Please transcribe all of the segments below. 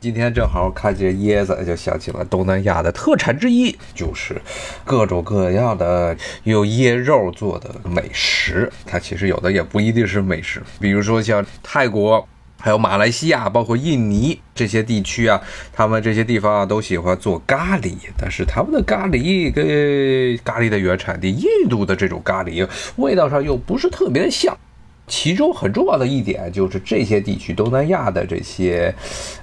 今天正好看见椰子，就想起了东南亚的特产之一，就是各种各样的用椰肉做的美食。它其实有的也不一定是美食，比如说像泰国。还有马来西亚，包括印尼这些地区啊，他们这些地方啊都喜欢做咖喱，但是他们的咖喱跟咖喱的原产地印度的这种咖喱味道上又不是特别的像。其中很重要的一点就是这些地区东南亚的这些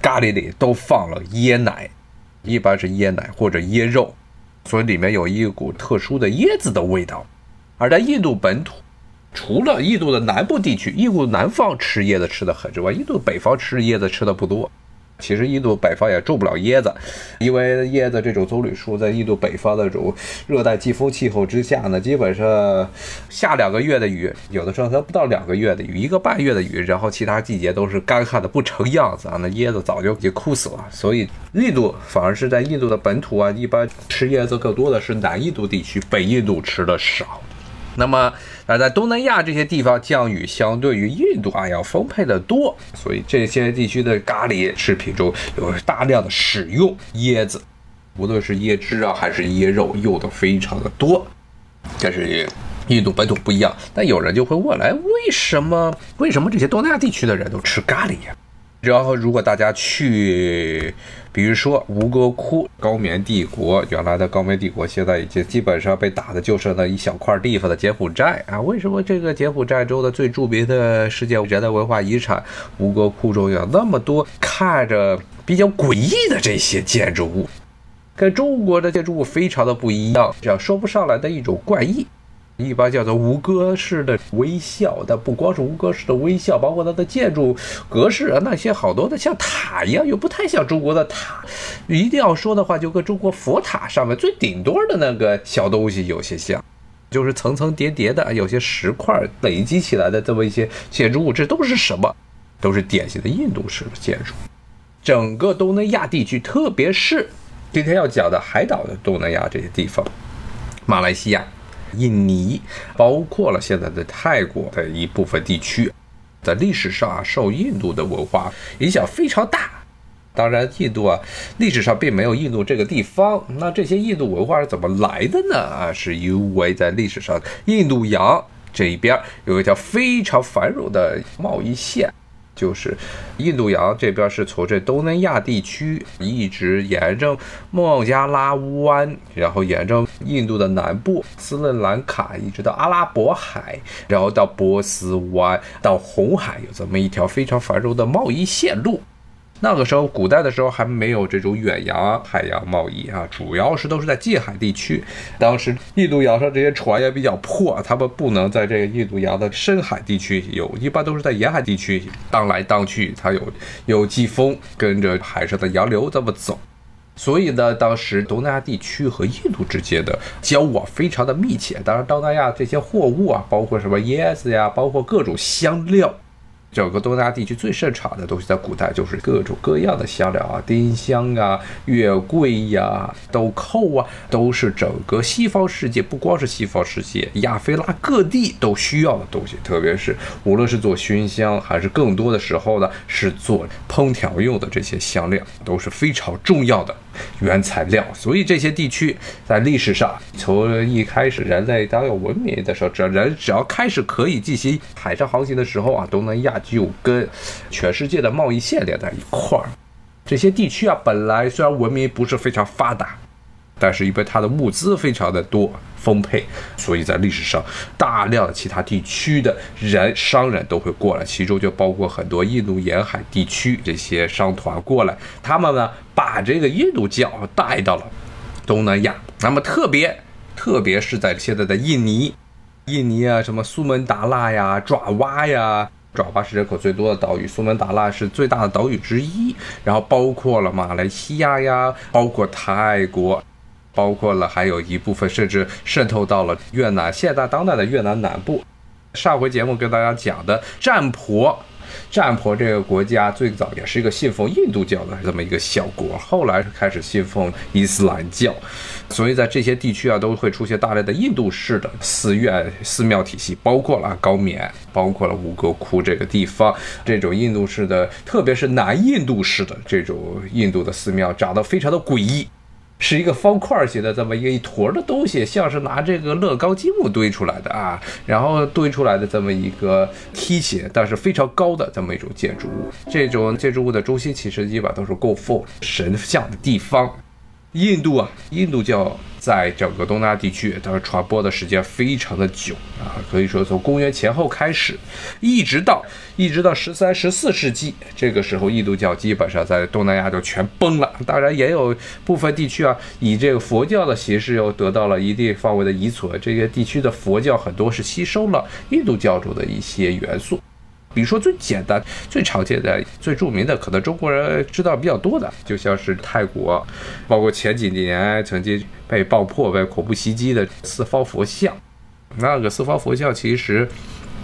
咖喱里都放了椰奶，一般是椰奶或者椰肉，所以里面有一股特殊的椰子的味道。而在印度本土。除了印度的南部地区，印度南方吃椰子吃的很之外，印度北方吃椰子吃的不多。其实印度北方也种不了椰子，因为椰子这种棕榈树在印度北方的这种热带季风气候之下呢，基本上下两个月的雨，有的时候它不到两个月的雨，一个半月的雨，然后其他季节都是干旱的不成样子啊，那椰子早就已经枯死了。所以印度反而是在印度的本土啊，一般吃椰子更多的是南印度地区，北印度吃的少。那么，而在东南亚这些地方，降雨相对于印度啊要丰沛的多，所以这些地区的咖喱食品中有大量的使用椰子，无论是椰汁啊还是椰肉，用的非常的多。但是印度本土不一样，但有人就会问来，为什么为什么这些东南亚地区的人都吃咖喱呀？然后，如果大家去，比如说吴哥窟高棉帝国，原来的高棉帝国现在已经基本上被打的就剩那一小块地方的柬埔寨啊。为什么这个柬埔寨州的最著名的世界人类文化遗产吴哥窟中有那么多看着比较诡异的这些建筑物，跟中国的建筑物非常的不一样，这样说不上来的一种怪异。一般叫做吴哥式的微笑，但不光是吴哥式的微笑，包括它的建筑格式啊，那些好多的像塔一样，又不太像中国的塔。一定要说的话，就跟中国佛塔上面最顶端的那个小东西有些像，就是层层叠叠的，有些石块累积起来的这么一些建筑物，这都是什么？都是典型的印度式的建筑。整个东南亚地区，特别是今天要讲的海岛的东南亚这些地方，马来西亚。印尼包括了现在的泰国的一部分地区，在历史上啊，受印度的文化影响非常大。当然，印度啊，历史上并没有印度这个地方。那这些印度文化是怎么来的呢？啊，是因为在历史上，印度洋这一边有一条非常繁荣的贸易线。就是印度洋这边是从这东南亚地区一直沿着孟加拉湾，然后沿着印度的南部斯里兰卡，一直到阿拉伯海，然后到波斯湾，到红海，有这么一条非常繁荣的贸易线路。那个时候，古代的时候还没有这种远洋海洋贸易啊，主要是都是在近海地区。当时印度洋上这些船也比较破，他们不能在这个印度洋的深海地区游，一般都是在沿海地区荡来荡去，才有有季风，跟着海上的洋流这么走。所以呢，当时东南亚地区和印度之间的交往非常的密切。当然，东南亚这些货物啊，包括什么椰子呀，包括各种香料。整个东南亚地区最盛产的东西，在古代就是各种各样的香料啊，丁香啊、月桂呀、豆蔻啊，都是整个西方世界，不光是西方世界，亚非拉各地都需要的东西。特别是无论是做熏香，还是更多的时候呢，是做烹调用的这些香料，都是非常重要的。原材料，所以这些地区在历史上，从一开始人类当有文明的时候，只要人只要开始可以进行海上航行的时候啊，东南亚就跟全世界的贸易线连在一块儿。这些地区啊，本来虽然文明不是非常发达，但是因为它的物资非常的多丰沛，所以在历史上大量其他地区的人商人都会过来，其中就包括很多印度沿海地区这些商团过来，他们呢。把这个印度教带到了东南亚，那么特别特别是在现在的印尼，印尼啊，什么苏门答腊呀、爪哇呀，爪哇是人口最多的岛屿，苏门答腊是最大的岛屿之一，然后包括了马来西亚呀，包括泰国，包括了还有一部分甚至渗透到了越南，现在当代的越南南部。上回节目跟大家讲的占婆。占婆这个国家最早也是一个信奉印度教的这么一个小国，后来开始信奉伊斯兰教，所以在这些地区啊，都会出现大量的印度式的寺院、寺庙体系，包括了高棉，包括了吴哥窟这个地方，这种印度式的，特别是南印度式的这种印度的寺庙，长得非常的诡异。是一个方块形的这么一个一坨的东西，像是拿这个乐高积木堆出来的啊，然后堆出来的这么一个梯形，但是非常高的这么一种建筑物。这种建筑物的中心其实基本都是供奉神像的地方。印度啊，印度叫在整个东南亚地区，它传播的时间非常的久啊，可以说从公元前后开始，一直到一直到十三、十四世纪，这个时候印度教基本上在东南亚就全崩了。当然，也有部分地区啊，以这个佛教的形式又得到了一定范围的遗存。这些地区的佛教很多是吸收了印度教中的一些元素。比如说最简单、最常见的、最著名的，可能中国人知道比较多的，就像是泰国，包括前几年曾经被爆破、被恐怖袭击的四方佛像。那个四方佛像其实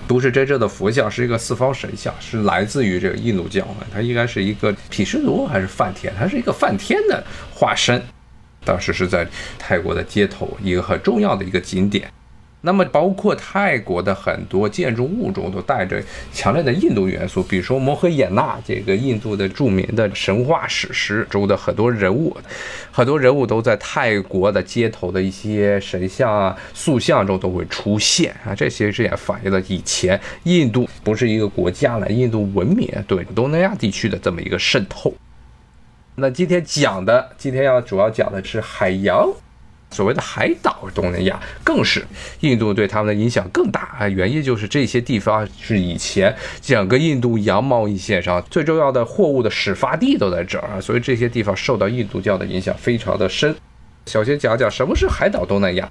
不是真正的佛像，是一个四方神像，是来自于这个印度教的。它应该是一个毗湿奴还是梵天？它是一个梵天的化身。当时是在泰国的街头，一个很重要的一个景点。那么，包括泰国的很多建筑物中都带着强烈的印度元素，比如说摩诃衍那这个印度的著名的神话史诗中的很多人物，很多人物都在泰国的街头的一些神像啊、塑像中都会出现啊。这些也反映了以前印度不是一个国家了，印度文明对东南亚地区的这么一个渗透。那今天讲的，今天要主要讲的是海洋。所谓的海岛东南亚更是印度对他们的影响更大啊，原因就是这些地方是以前整个印度洋贸易线上最重要的货物的始发地都在这儿啊，所以这些地方受到印度教的影响非常的深。首先讲讲什么是海岛东南亚。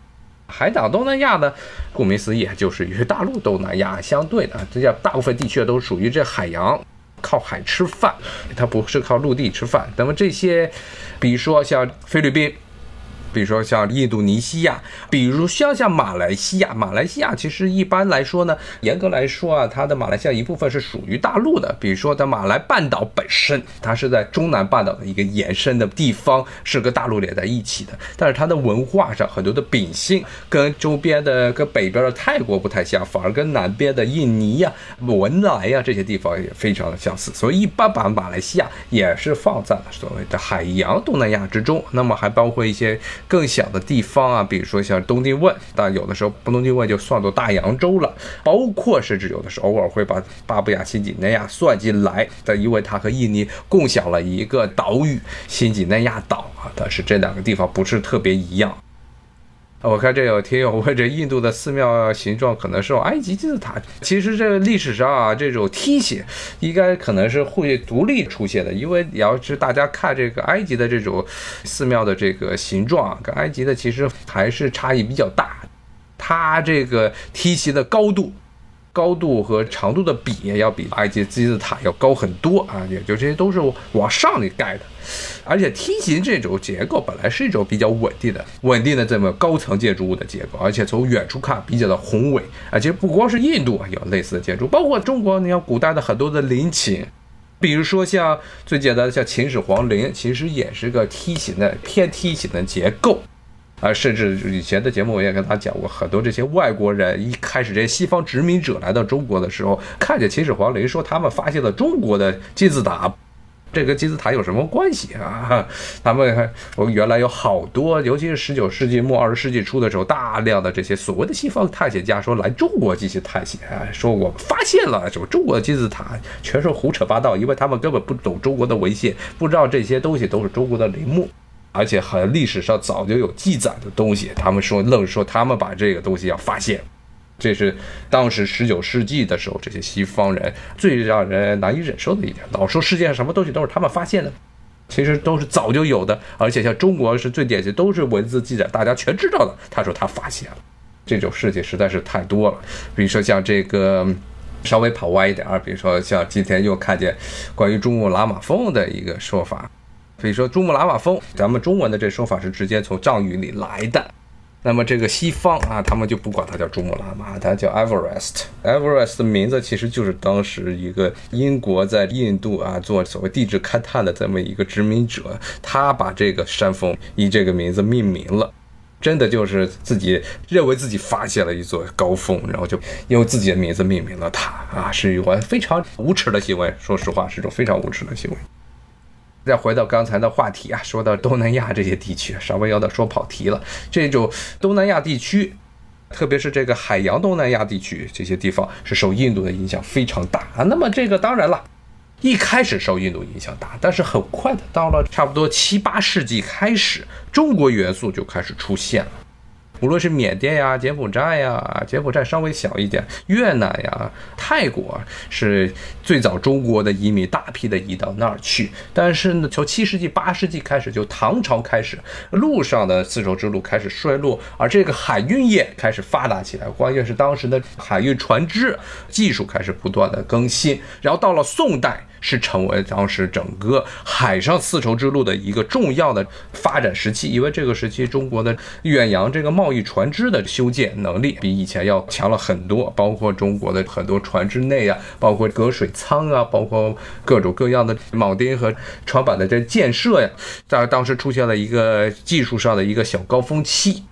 海岛东南亚呢，顾名思义就是与大陆东南亚相对的，这叫大部分地区都属于这海洋，靠海吃饭，它不是靠陆地吃饭。那么这些，比如说像菲律宾。比如说像印度尼西亚，比如像像马来西亚，马来西亚其实一般来说呢，严格来说啊，它的马来西亚一部分是属于大陆的。比如说，它马来半岛本身，它是在中南半岛的一个延伸的地方，是跟大陆连在一起的。但是它的文化上很多的秉性跟周边的、跟北边的泰国不太像，反而跟南边的印尼呀、文莱呀这些地方也非常的相似。所以一般把马来西亚也是放在了所谓的海洋东南亚之中。那么还包括一些。更小的地方啊，比如说像东帝汶，但有的时候不东帝汶就算作大洋洲了。包括甚至有的时候偶尔会把巴布亚新几内亚算进来，但因为它和印尼共享了一个岛屿新几内亚岛啊，但是这两个地方不是特别一样。我看这有听友问，这印度的寺庙形状可能是埃及金字塔。其实这历史上啊，这种梯形应该可能是会独立出现的，因为要是大家看这个埃及的这种寺庙的这个形状，跟埃及的其实还是差异比较大。它这个梯形的高度。高度和长度的比要比埃及金字塔要高很多啊，也就这些都是往上里盖的，而且梯形这种结构本来是一种比较稳定的、稳定的这么高层建筑物的结构，而且从远处看比较的宏伟啊。其实不光是印度啊有类似的建筑，包括中国，你看古代的很多的陵寝，比如说像最简单的像秦始皇陵，其实也是个梯形的偏梯形的结构。啊，甚至以前的节目我也跟他讲过，很多这些外国人一开始这些西方殖民者来到中国的时候，看见秦始皇陵，说他们发现了中国的金字塔，这跟金字塔有什么关系啊？他们我们原来有好多，尤其是十九世纪末二十世纪初的时候，大量的这些所谓的西方探险家说来中国进行探险，说我们发现了什么中国的金字塔，全是胡扯八道，因为他们根本不懂中国的文献，不知道这些东西都是中国的陵墓。而且很历史上早就有记载的东西，他们说愣说他们把这个东西要发现，这是当时十九世纪的时候这些西方人最让人难以忍受的一点，老说世界上什么东西都是他们发现的，其实都是早就有的，而且像中国是最典型，都是文字记载，大家全知道的。他说他发现了，这种事情实在是太多了。比如说像这个稍微跑歪一点啊，比如说像今天又看见关于珠穆朗玛峰的一个说法。比如说珠穆朗玛峰，咱们中文的这说法是直接从藏语里来的。那么这个西方啊，他们就不管它叫珠穆朗玛，它叫 Everest。Everest 的名字其实就是当时一个英国在印度啊做所谓地质勘探的这么一个殖民者，他把这个山峰以这个名字命名了。真的就是自己认为自己发现了一座高峰，然后就用自己的名字命名了它啊，是一个非常无耻的行为。说实话，是一种非常无耻的行为。再回到刚才的话题啊，说到东南亚这些地区，稍微有点说跑题了。这种东南亚地区，特别是这个海洋东南亚地区，这些地方是受印度的影响非常大啊。那么这个当然了，一开始受印度影响大，但是很快的到了差不多七八世纪开始，中国元素就开始出现了。无论是缅甸呀、柬埔寨呀，柬埔寨稍微小一点，越南呀、泰国是最早中国的移民大批的移到那儿去。但是呢，从七世纪、八世纪开始，就唐朝开始，路上的丝绸之路开始衰落，而这个海运业开始发达起来。关键是当时的海运船只技术开始不断的更新，然后到了宋代。是成为当时整个海上丝绸之路的一个重要的发展时期，因为这个时期中国的远洋这个贸易船只的修建能力比以前要强了很多，包括中国的很多船只内啊，包括隔水舱啊，包括各种各样的铆钉和船板的这建设呀，在当时出现了一个技术上的一个小高峰期。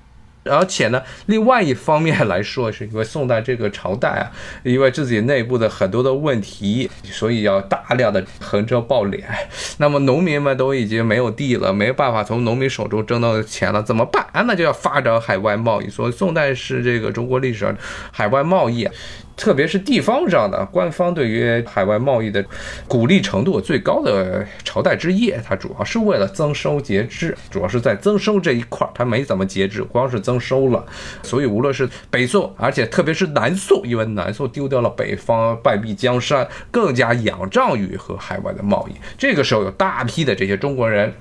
而且呢，另外一方面来说，是因为宋代这个朝代啊，因为自己内部的很多的问题，所以要大量的横征暴敛。那么农民们都已经没有地了，没办法从农民手中挣到钱了，怎么办？那就要发展海外贸易。所以宋代是这个中国历史上海外贸易。特别是地方上的官方对于海外贸易的鼓励程度最高的朝代之一，它主要是为了增收节制，主要是在增收这一块儿，它没怎么节制，光是增收了。所以无论是北宋，而且特别是南宋，因为南宋丢掉了北方，败壁江山，更加仰仗于和海外的贸易。这个时候有大批的这些中国人。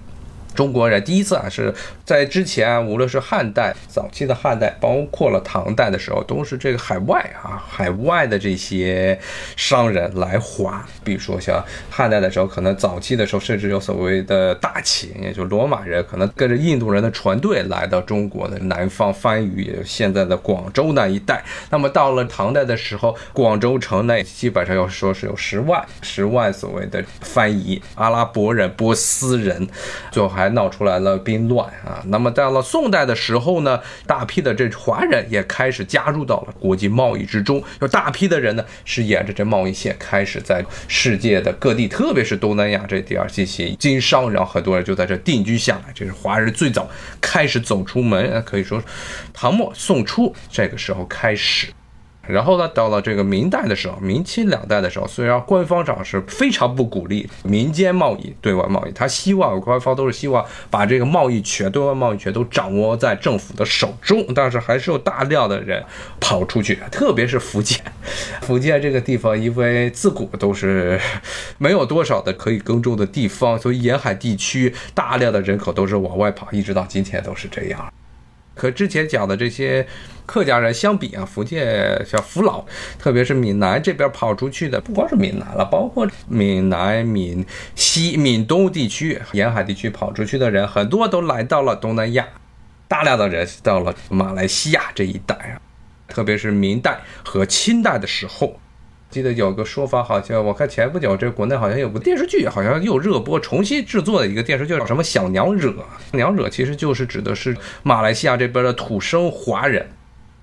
中国人第一次啊，是在之前，无论是汉代早期的汉代，包括了唐代的时候，都是这个海外啊，海外的这些商人来华。比如说像汉代的时候，可能早期的时候，甚至有所谓的大秦，也就罗马人，可能跟着印度人的船队来到中国的南方番禺，现在的广州那一带。那么到了唐代的时候，广州城内基本上要说是有十万、十万所谓的番禺阿拉伯人、波斯人，最后还。闹出来了兵乱啊！那么到了宋代的时候呢，大批的这华人也开始加入到了国际贸易之中，有大批的人呢是沿着这贸易线开始在世界的各地，特别是东南亚这地儿进行经商，然后很多人就在这定居下来。这是华人最早开始走出门，可以说唐末宋初这个时候开始。然后呢，到了这个明代的时候，明清两代的时候，虽然官方上是非常不鼓励民间贸易、对外贸易，他希望官方都是希望把这个贸易权、对外贸易权都掌握在政府的手中，但是还是有大量的人跑出去，特别是福建。福建这个地方，因为自古都是没有多少的可以耕种的地方，所以沿海地区大量的人口都是往外跑，一直到今天都是这样。和之前讲的这些客家人相比啊，福建像福佬，特别是闽南这边跑出去的，不光是闽南了，包括闽南、闽西、闽东地区沿海地区跑出去的人，很多都来到了东南亚，大量的人到了马来西亚这一带啊，特别是明代和清代的时候。记得有个说法，好像我看前不久这国内好像有个电视剧，好像又热播，重新制作的一个电视剧，叫什么“小娘惹”。娘惹其实就是指的是马来西亚这边的土生华人，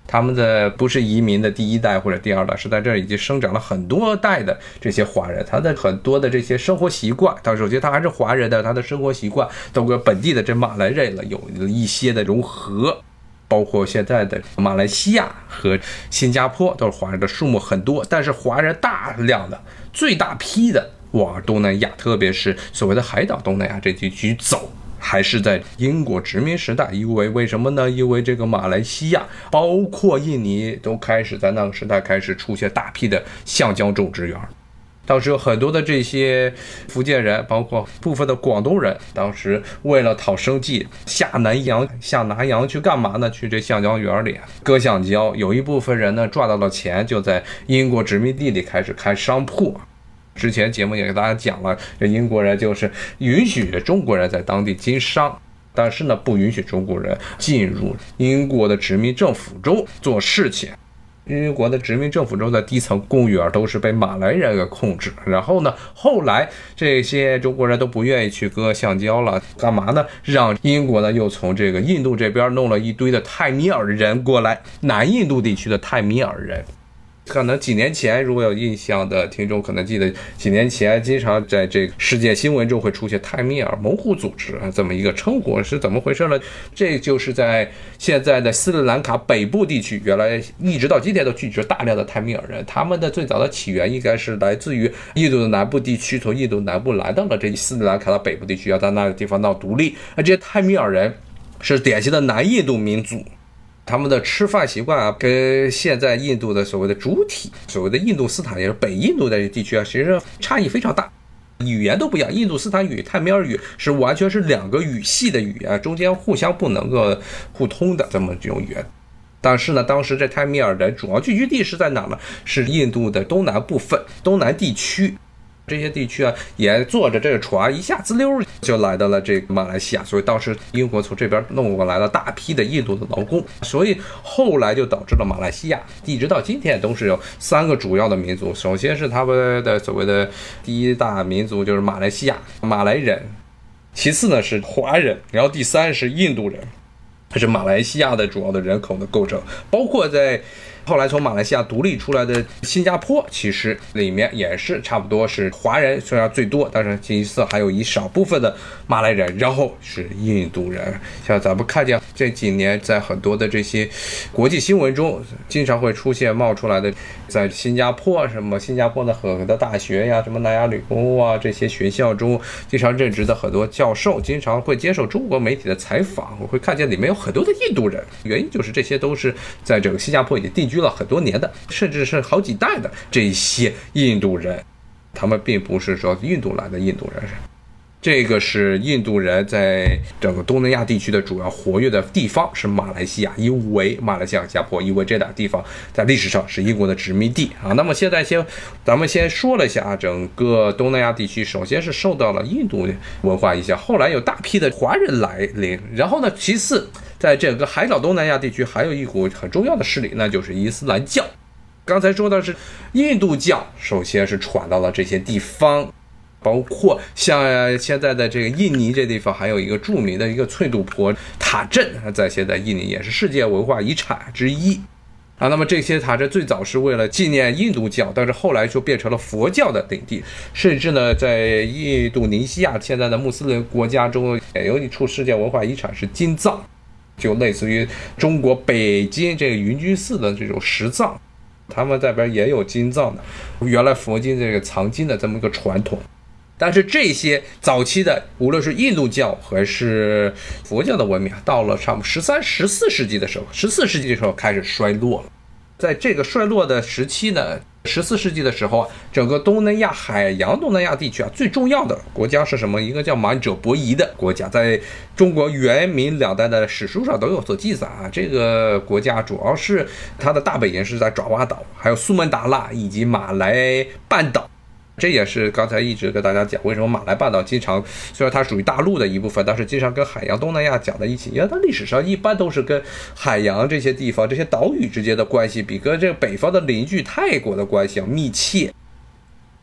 他们的不是移民的第一代或者第二代，是在这儿已经生长了很多代的这些华人，他的很多的这些生活习惯，他首先他还是华人的，他的生活习惯都跟本地的这马来人了有一些的融合。包括现在的马来西亚和新加坡都是华人的数目很多，但是华人大量的、最大批的往东南亚，特别是所谓的海岛东南亚这地区走，还是在英国殖民时代。因为为什么呢？因为这个马来西亚，包括印尼，都开始在那个时代开始出现大批的橡胶种植园。当时有很多的这些福建人，包括部分的广东人，当时为了讨生计，下南洋、下南洋去干嘛呢？去这橡胶园里割橡胶。有一部分人呢赚到了钱，就在英国殖民地里开始开商铺。之前节目也给大家讲了，这英国人就是允许中国人在当地经商。但是呢，不允许中国人进入英国的殖民政府中做事情。英国的殖民政府中的低层公务员都是被马来人给控制。然后呢，后来这些中国人都不愿意去割橡胶了，干嘛呢？让英国呢又从这个印度这边弄了一堆的泰米尔人过来，南印度地区的泰米尔人。可能几年前，如果有印象的听众可能记得，几年前经常在这个世界新闻中会出现泰米尔猛虎组织啊这么一个称呼，是怎么回事呢？这就是在现在的斯里兰卡北部地区，原来一直到今天都聚集了大量的泰米尔人。他们的最早的起源应该是来自于印度的南部地区，从印度南部来到了这斯里兰卡的北部地区，要在那个地方闹独立。而这些泰米尔人是典型的南印度民族。他们的吃饭习惯啊，跟现在印度的所谓的主体，所谓的印度斯坦，也是北印度的地区啊，其实差异非常大，语言都不一样。印度斯坦语、泰米尔语是完全是两个语系的语言，中间互相不能够互通的这么这种语言。但是呢，当时这泰米尔人主要聚居地是在哪呢？是印度的东南部分，东南地区。这些地区啊，也坐着这个船，一下滋溜就来到了这个马来西亚。所以当时英国从这边弄过来了大批的印度的劳工，所以后来就导致了马来西亚一直到今天都是有三个主要的民族。首先是他们的所谓的第一大民族就是马来西亚马来人，其次呢是华人，然后第三是印度人，这是马来西亚的主要的人口的构成，包括在。后来从马来西亚独立出来的新加坡，其实里面也是差不多是华人虽然最多，但是其次还有一少部分的马来人，然后是印度人。像咱们看见这几年在很多的这些国际新闻中，经常会出现冒出来的，在新加坡什么新加坡的很多的大学呀，什么南亚理工啊这些学校中，经常任职的很多教授，经常会接受中国媒体的采访，我会看见里面有很多的印度人，原因就是这些都是在整个新加坡已经定居。了很多年的，甚至是好几代的这些印度人，他们并不是说印度来的印度人。这个是印度人在整个东南亚地区的主要活跃的地方，是马来西亚，因为马来西亚、新加坡，因为这俩地方在历史上是英国的殖民地啊。那么现在先，咱们先说了一下啊，整个东南亚地区，首先是受到了印度文化影响，后来有大批的华人来临，然后呢，其次。在整个海岛东南亚地区，还有一股很重要的势力，那就是伊斯兰教。刚才说的是印度教，首先是传到了这些地方，包括像现在的这个印尼这地方，还有一个著名的一个翠杜婆塔镇，在现在印尼也是世界文化遗产之一啊。那么这些塔镇最早是为了纪念印度教，但是后来就变成了佛教的领地，甚至呢，在印度尼西亚现在的穆斯林国家中，也有一处世界文化遗产是金藏。就类似于中国北京这个云居寺的这种石藏，他们这边也有金藏的，原来佛经这个藏经的这么一个传统。但是这些早期的，无论是印度教还是佛教的文明啊，到了差不多十三、十四世纪的时候，十四世纪的时候开始衰落了。在这个衰落的时期呢。十四世纪的时候啊，整个东南亚海洋东南亚地区啊，最重要的国家是什么？一个叫满者伯夷的国家，在中国元明两代的史书上都有所记载啊。这个国家主要是它的大本营是在爪哇岛，还有苏门答腊以及马来半岛。这也是刚才一直跟大家讲，为什么马来半岛经常虽然它属于大陆的一部分，但是经常跟海洋东南亚讲在一起，因为它历史上一般都是跟海洋这些地方、这些岛屿之间的关系，比跟这个北方的邻居泰国的关系要密切。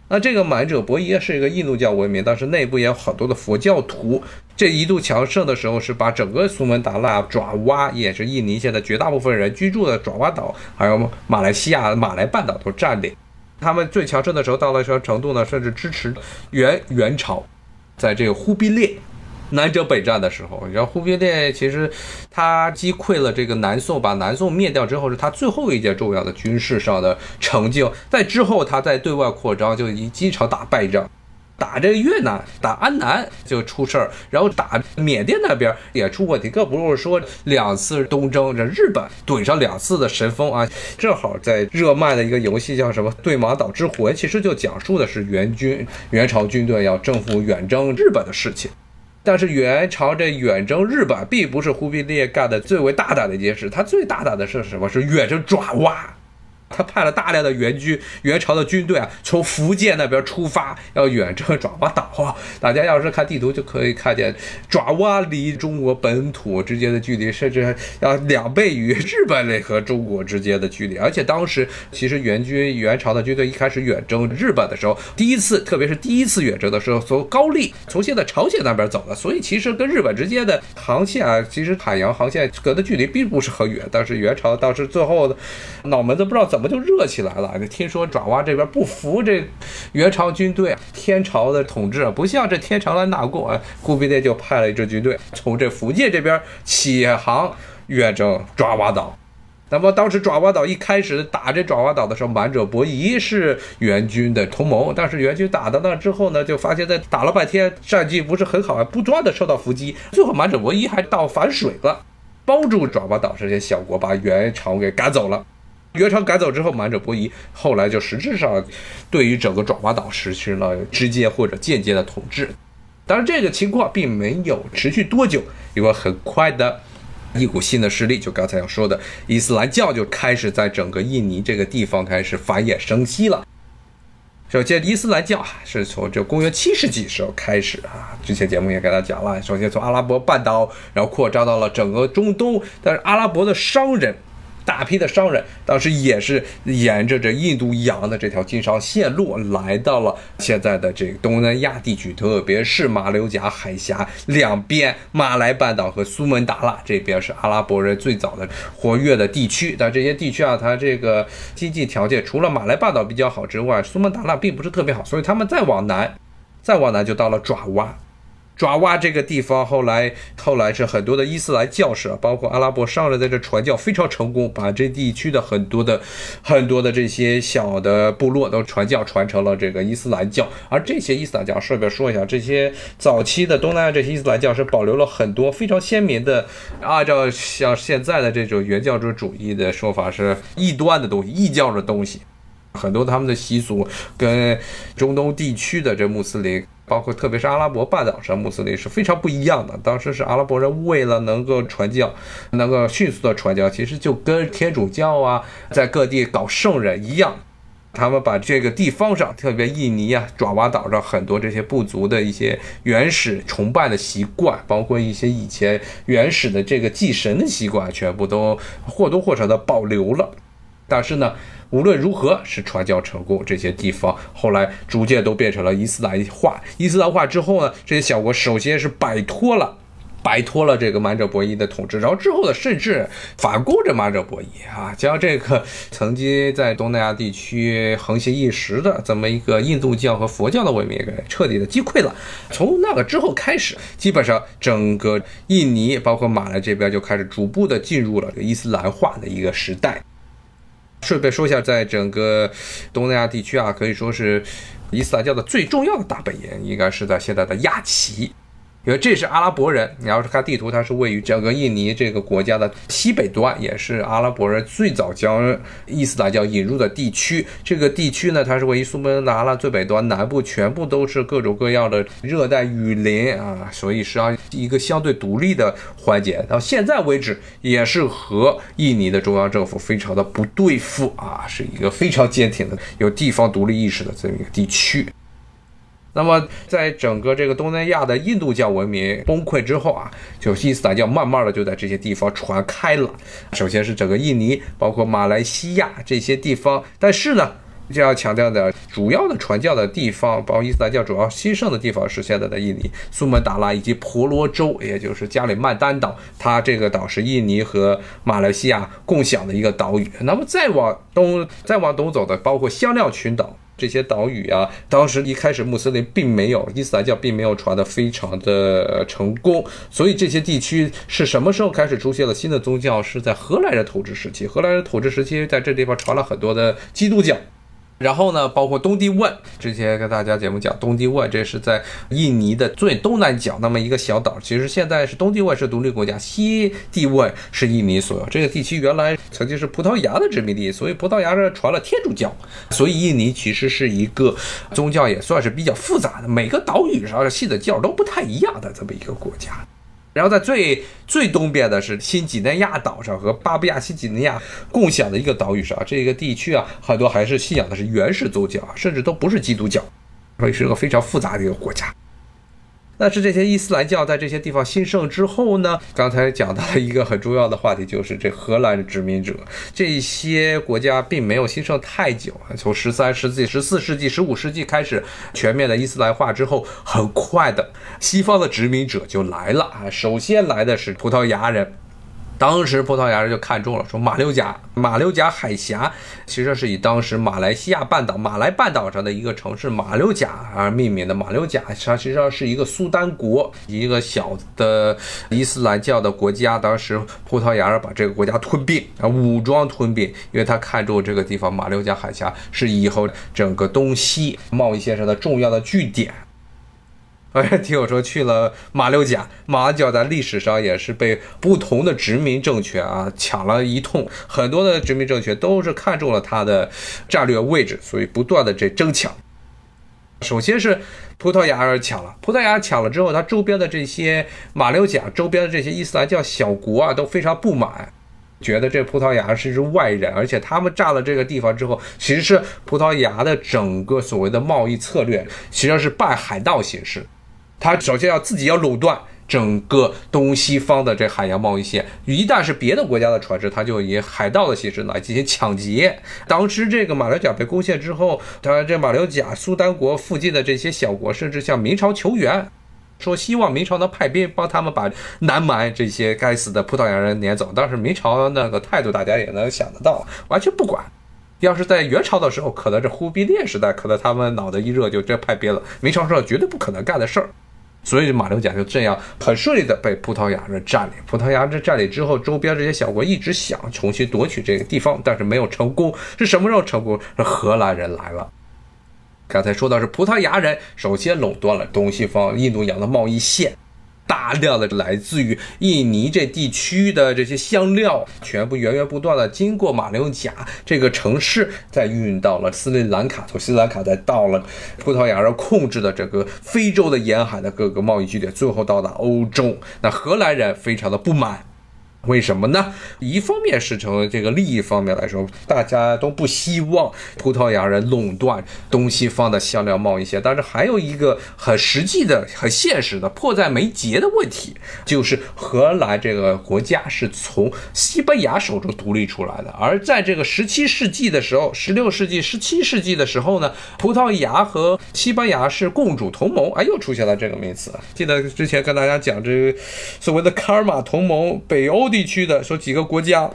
那这个满者伯夷是一个印度教文明，但是内部也有很多的佛教徒。这一度强盛的时候，是把整个苏门答腊、爪哇，也是印尼现在绝大部分人居住的爪哇岛，还有马来西亚马来半岛都占领。他们最强盛的时候到了什么程度呢？甚至支持元元朝，在这个忽必烈南征北战的时候，然后忽必烈其实他击溃了这个南宋，把南宋灭掉之后，是他最后一件重要的军事上的成就。在之后，他在对外扩张，就已经常打败仗。打这越南，打安南就出事儿，然后打缅甸那边也出问题，更不是说两次东征，这日本怼上两次的神风啊，正好在热卖的一个游戏叫什么《对马岛之魂》，其实就讲述的是元军元朝军队要征服远征日本的事情。但是元朝这远征日本，并不是忽必烈干的最为大胆的一件事，他最大胆的是什么？是远征爪哇。他派了大量的援军，元朝的军队啊，从福建那边出发，要远征爪哇岛啊。大家要是看地图就可以看见，爪哇离中国本土之间的距离，甚至要两倍于日本和中国之间的距离。而且当时其实元军元朝的军队一开始远征日本的时候，第一次，特别是第一次远征的时候，从高丽，从现在朝鲜那边走的，所以其实跟日本之间的航线啊，其实海洋航线隔的距离并不是很远。但是元朝当时最后的脑门子不知道怎怎么就热起来了。你听说爪哇这边不服这元朝军队，天朝的统治不像这天朝来纳贡啊，忽必烈就派了一支军队从这福建这边起航远征爪哇岛。那么当时爪哇岛一开始打这爪哇岛的时候，满者伯夷是元军的同盟，但是元军打到那之后呢，就发现在打了半天战绩不是很好，不断的受到伏击，最后满者伯夷还倒反水了。帮助爪哇岛这些小国把元朝给赶走了。元朝赶走之后，满者伯夷后来就实质上对于整个爪哇岛实施了直接或者间接的统治。当然，这个情况并没有持续多久，因为很快的一股新的势力，就刚才要说的伊斯兰教就开始在整个印尼这个地方开始繁衍生息了。首先，伊斯兰教，是从这公元七世纪时候开始啊。之前节目也给大家讲了，首先从阿拉伯半岛，然后扩张到了整个中东。但是阿拉伯的商人。大批的商人当时也是沿着这印度洋的这条经商线路来到了现在的这个东南亚地区，特别是马六甲海峡两边，马来半岛和苏门答腊这边是阿拉伯人最早的活跃的地区。但这些地区啊，它这个经济条件除了马来半岛比较好之外，苏门答腊并不是特别好，所以他们再往南，再往南就到了爪哇。爪哇这个地方后来后来是很多的伊斯兰教士，包括阿拉伯商人在这传教非常成功，把这地区的很多的很多的这些小的部落都传教传承了这个伊斯兰教。而这些伊斯兰教，顺便说一下，这些早期的东南亚这些伊斯兰教是保留了很多非常鲜明的，按照像现在的这种原教旨主义的说法是异端的东西、异教的东西，很多他们的习俗跟中东地区的这穆斯林。包括特别是阿拉伯半岛上穆斯林是非常不一样的。当时是阿拉伯人为了能够传教，能够迅速的传教，其实就跟天主教啊，在各地搞圣人一样，他们把这个地方上，特别印尼啊、爪哇岛上很多这些部族的一些原始崇拜的习惯，包括一些以前原始的这个祭神的习惯，全部都或多或少的保留了。但是呢。无论如何是传教成功，这些地方后来逐渐都变成了伊斯兰化。伊斯兰化之后呢，这些小国首先是摆脱了，摆脱了这个满者伯夷的统治，然后之后呢，甚至反攻着满者伯夷啊，将这个曾经在东南亚地区横行一时的这么一个印度教和佛教的文明给彻底的击溃了。从那个之后开始，基本上整个印尼包括马来这边就开始逐步的进入了这个伊斯兰化的一个时代。顺便说一下，在整个东南亚地区啊，可以说是伊斯兰教的最重要的大本营，应该是在现在的亚齐。因为这是阿拉伯人，你要是看地图，它是位于整个印尼这个国家的西北端，也是阿拉伯人最早将伊斯兰教引入的地区。这个地区呢，它是位于苏门答腊最北端，南部全部都是各种各样的热带雨林啊，所以是一个相对独立的环节。到现在为止，也是和印尼的中央政府非常的不对付啊，是一个非常坚挺的、有地方独立意识的这么一个地区。那么，在整个这个东南亚的印度教文明崩溃之后啊，就伊斯兰教慢慢的就在这些地方传开了。首先是整个印尼，包括马来西亚这些地方。但是呢，就要强调的，主要的传教的地方，包括伊斯兰教主要兴盛的地方，是现在的印尼苏门答腊以及婆罗洲，也就是加里曼丹岛。它这个岛是印尼和马来西亚共享的一个岛屿。那么再往东，再往东走的，包括香料群岛。这些岛屿啊，当时一开始穆斯林并没有伊斯兰教，并没有传的非常的成功，所以这些地区是什么时候开始出现了新的宗教？是在荷兰人统治时期。荷兰人统治时期，在这地方传了很多的基督教。然后呢，包括东帝汶，之前跟大家节目讲东帝汶，这是在印尼的最东南角那么一个小岛。其实现在是东帝汶是独立国家，西帝汶是印尼所有。这个地区原来曾经是葡萄牙的殖民地，所以葡萄牙人传了天主教，所以印尼其实是一个宗教也算是比较复杂的，每个岛屿上信的教都不太一样的这么一个国家。然后在最最东边的是新几内亚岛上和巴布亚新几内亚共享的一个岛屿上，这个地区啊，很多还是信仰的是原始宗教，甚至都不是基督教，所以是个非常复杂的一个国家。那是这些伊斯兰教在这些地方兴盛之后呢？刚才讲到一个很重要的话题，就是这荷兰的殖民者。这些国家并没有兴盛太久，从十三世纪、十四世纪、十五世纪开始全面的伊斯兰化之后，很快的西方的殖民者就来了啊。首先来的是葡萄牙人。当时葡萄牙人就看中了，说马六甲，马六甲海峡其实是以当时马来西亚半岛马来半岛上的一个城市马六甲而命名的。马六甲它实际上是一个苏丹国，一个小的伊斯兰教的国家。当时葡萄牙人把这个国家吞并啊，武装吞并，因为他看中这个地方马六甲海峡是以后整个东西贸易线上的重要的据点。听我说去了马六甲，马六甲在历史上也是被不同的殖民政权啊抢了一通，很多的殖民政权都是看中了它的战略位置，所以不断的这争抢。首先是葡萄牙人抢了，葡萄牙抢了之后，它周边的这些马六甲周边的这些伊斯兰教小国啊都非常不满，觉得这葡萄牙是外人，而且他们占了这个地方之后，其实是葡萄牙的整个所谓的贸易策略，实际上是半海盗形式。他首先要自己要垄断整个东西方的这海洋贸易线，一旦是别的国家的船只，他就以海盗的形式来进行抢劫。当时这个马六甲被攻陷之后，他这马六甲苏丹国附近的这些小国，甚至向明朝求援，说希望明朝能派兵帮他们把南蛮这些该死的葡萄牙人撵走。当时明朝那个态度，大家也能想得到，完全不管。要是在元朝的时候，可能这忽必烈时代，可能他们脑袋一热就这派兵了。明朝是绝对不可能干的事儿。所以马六甲就这样很顺利的被葡萄牙人占领。葡萄牙人占领之后，周边这些小国一直想重新夺取这个地方，但是没有成功。是什么时候成功？是荷兰人来了。刚才说到是葡萄牙人首先垄断了东西方印度洋的贸易线。大量的来自于印尼这地区的这些香料，全部源源不断的经过马六甲这个城市，再运到了斯里兰卡，从斯里兰卡再到了葡萄牙人控制的整个非洲的沿海的各个贸易据点，最后到达欧洲。那荷兰人非常的不满。为什么呢？一方面是从这个利益方面来说，大家都不希望葡萄牙人垄断东西方的香料贸易线，但是还有一个很实际的、很现实的、迫在眉睫的问题，就是荷兰这个国家是从西班牙手中独立出来的，而在这个十七世纪的时候，十六世纪、十七世纪的时候呢，葡萄牙和西班牙是共主同盟，哎，又出现了这个名词。记得之前跟大家讲这所谓的卡尔马同盟，北欧。地区的说几个国家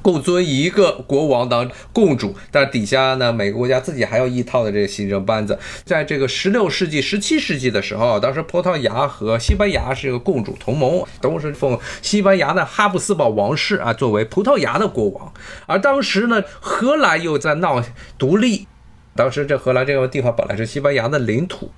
共尊一个国王当共主，但是底下呢每个国家自己还有一套的这个行政班子。在这个十六世纪、十七世纪的时候，当时葡萄牙和西班牙是一个共主同盟，都是奉西班牙的哈布斯堡王室啊作为葡萄牙的国王。而当时呢，荷兰又在闹独立，当时这荷兰这个地方本来是西班牙的领土，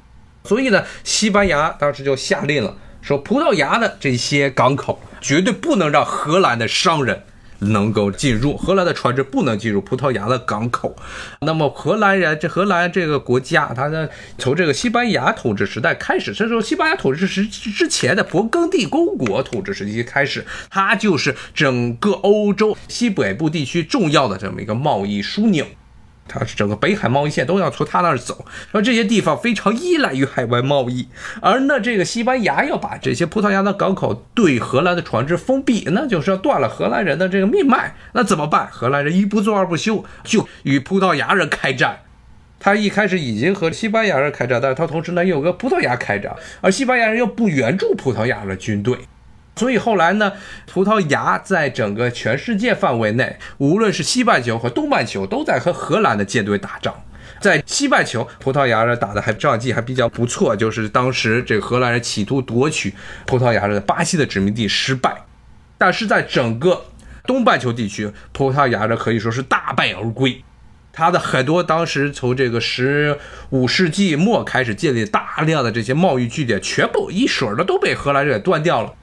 所以呢，西班牙当时就下令了，说葡萄牙的这些港口。绝对不能让荷兰的商人能够进入，荷兰的船只不能进入葡萄牙的港口。那么荷兰人，这荷兰这个国家，它呢从这个西班牙统治时代开始，甚至西班牙统治时之前的勃艮第公国统治时期开始，它就是整个欧洲西北部地区重要的这么一个贸易枢纽。它是整个北海贸易线都要从它那儿走，而这些地方非常依赖于海外贸易，而呢，这个西班牙要把这些葡萄牙的港口对荷兰的船只封闭，那就是要断了荷兰人的这个命脉。那怎么办？荷兰人一不做二不休，就与葡萄牙人开战。他一开始已经和西班牙人开战，但是他同时呢又跟葡萄牙开战，而西班牙人又不援助葡萄牙的军队。所以后来呢，葡萄牙在整个全世界范围内，无论是西半球和东半球，都在和荷兰的舰队打仗。在西半球，葡萄牙人打的还仗绩还比较不错，就是当时这个荷兰人企图夺取葡萄牙的巴西的殖民地失败。但是在整个东半球地区，葡萄牙人可以说是大败而归。他的很多当时从这个十五世纪末开始建立大量的这些贸易据点，全部一水儿的都被荷兰人给断掉了。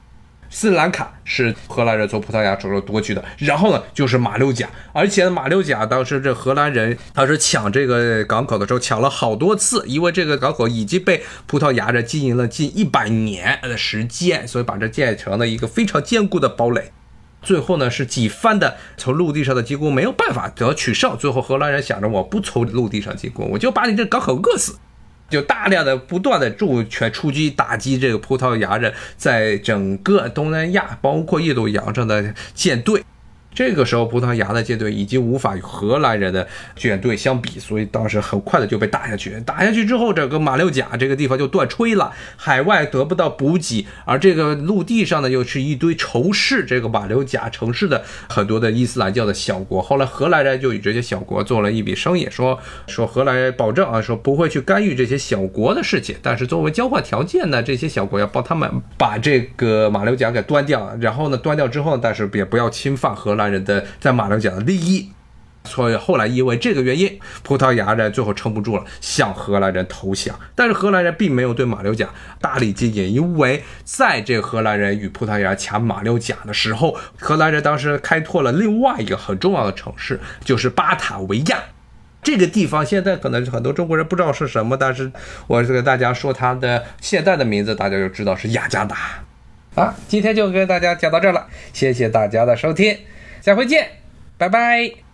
斯里兰卡是荷兰人从葡萄牙手中夺取的，然后呢就是马六甲，而且马六甲当时这荷兰人当时抢这个港口的时候抢了好多次，因为这个港口已经被葡萄牙人经营了近一百年的时间，所以把这建成了一个非常坚固的堡垒。最后呢是几番的从陆地上的进攻没有办法得取胜，最后荷兰人想着我不从陆地上进攻，我就把你这港口饿死。就大量的不断的重拳出击打击这个葡萄牙人在整个东南亚，包括印度洋上的舰队。这个时候，葡萄牙的舰队已经无法与荷兰人的舰队相比，所以当时很快的就被打下去。打下去之后，整个马六甲这个地方就断炊了，海外得不到补给，而这个陆地上呢又是一堆仇视这个马六甲城市的很多的伊斯兰教的小国。后来荷兰人就与这些小国做了一笔生意，说说荷兰人保证啊，说不会去干预这些小国的事情，但是作为交换条件呢，这些小国要帮他们把这个马六甲给端掉，然后呢端掉之后，但是也不要侵犯荷兰。人的在马六甲的利益，所以后来因为这个原因，葡萄牙人最后撑不住了，向荷兰人投降。但是荷兰人并没有对马六甲大力接应，因为在这荷兰人与葡萄牙抢马六甲的时候，荷兰人当时开拓了另外一个很重要的城市，就是巴塔维亚。这个地方现在可能很多中国人不知道是什么，但是我是跟大家说它的现在的名字，大家就知道是雅加达。啊，今天就跟大家讲到这儿了，谢谢大家的收听。下回见，拜拜。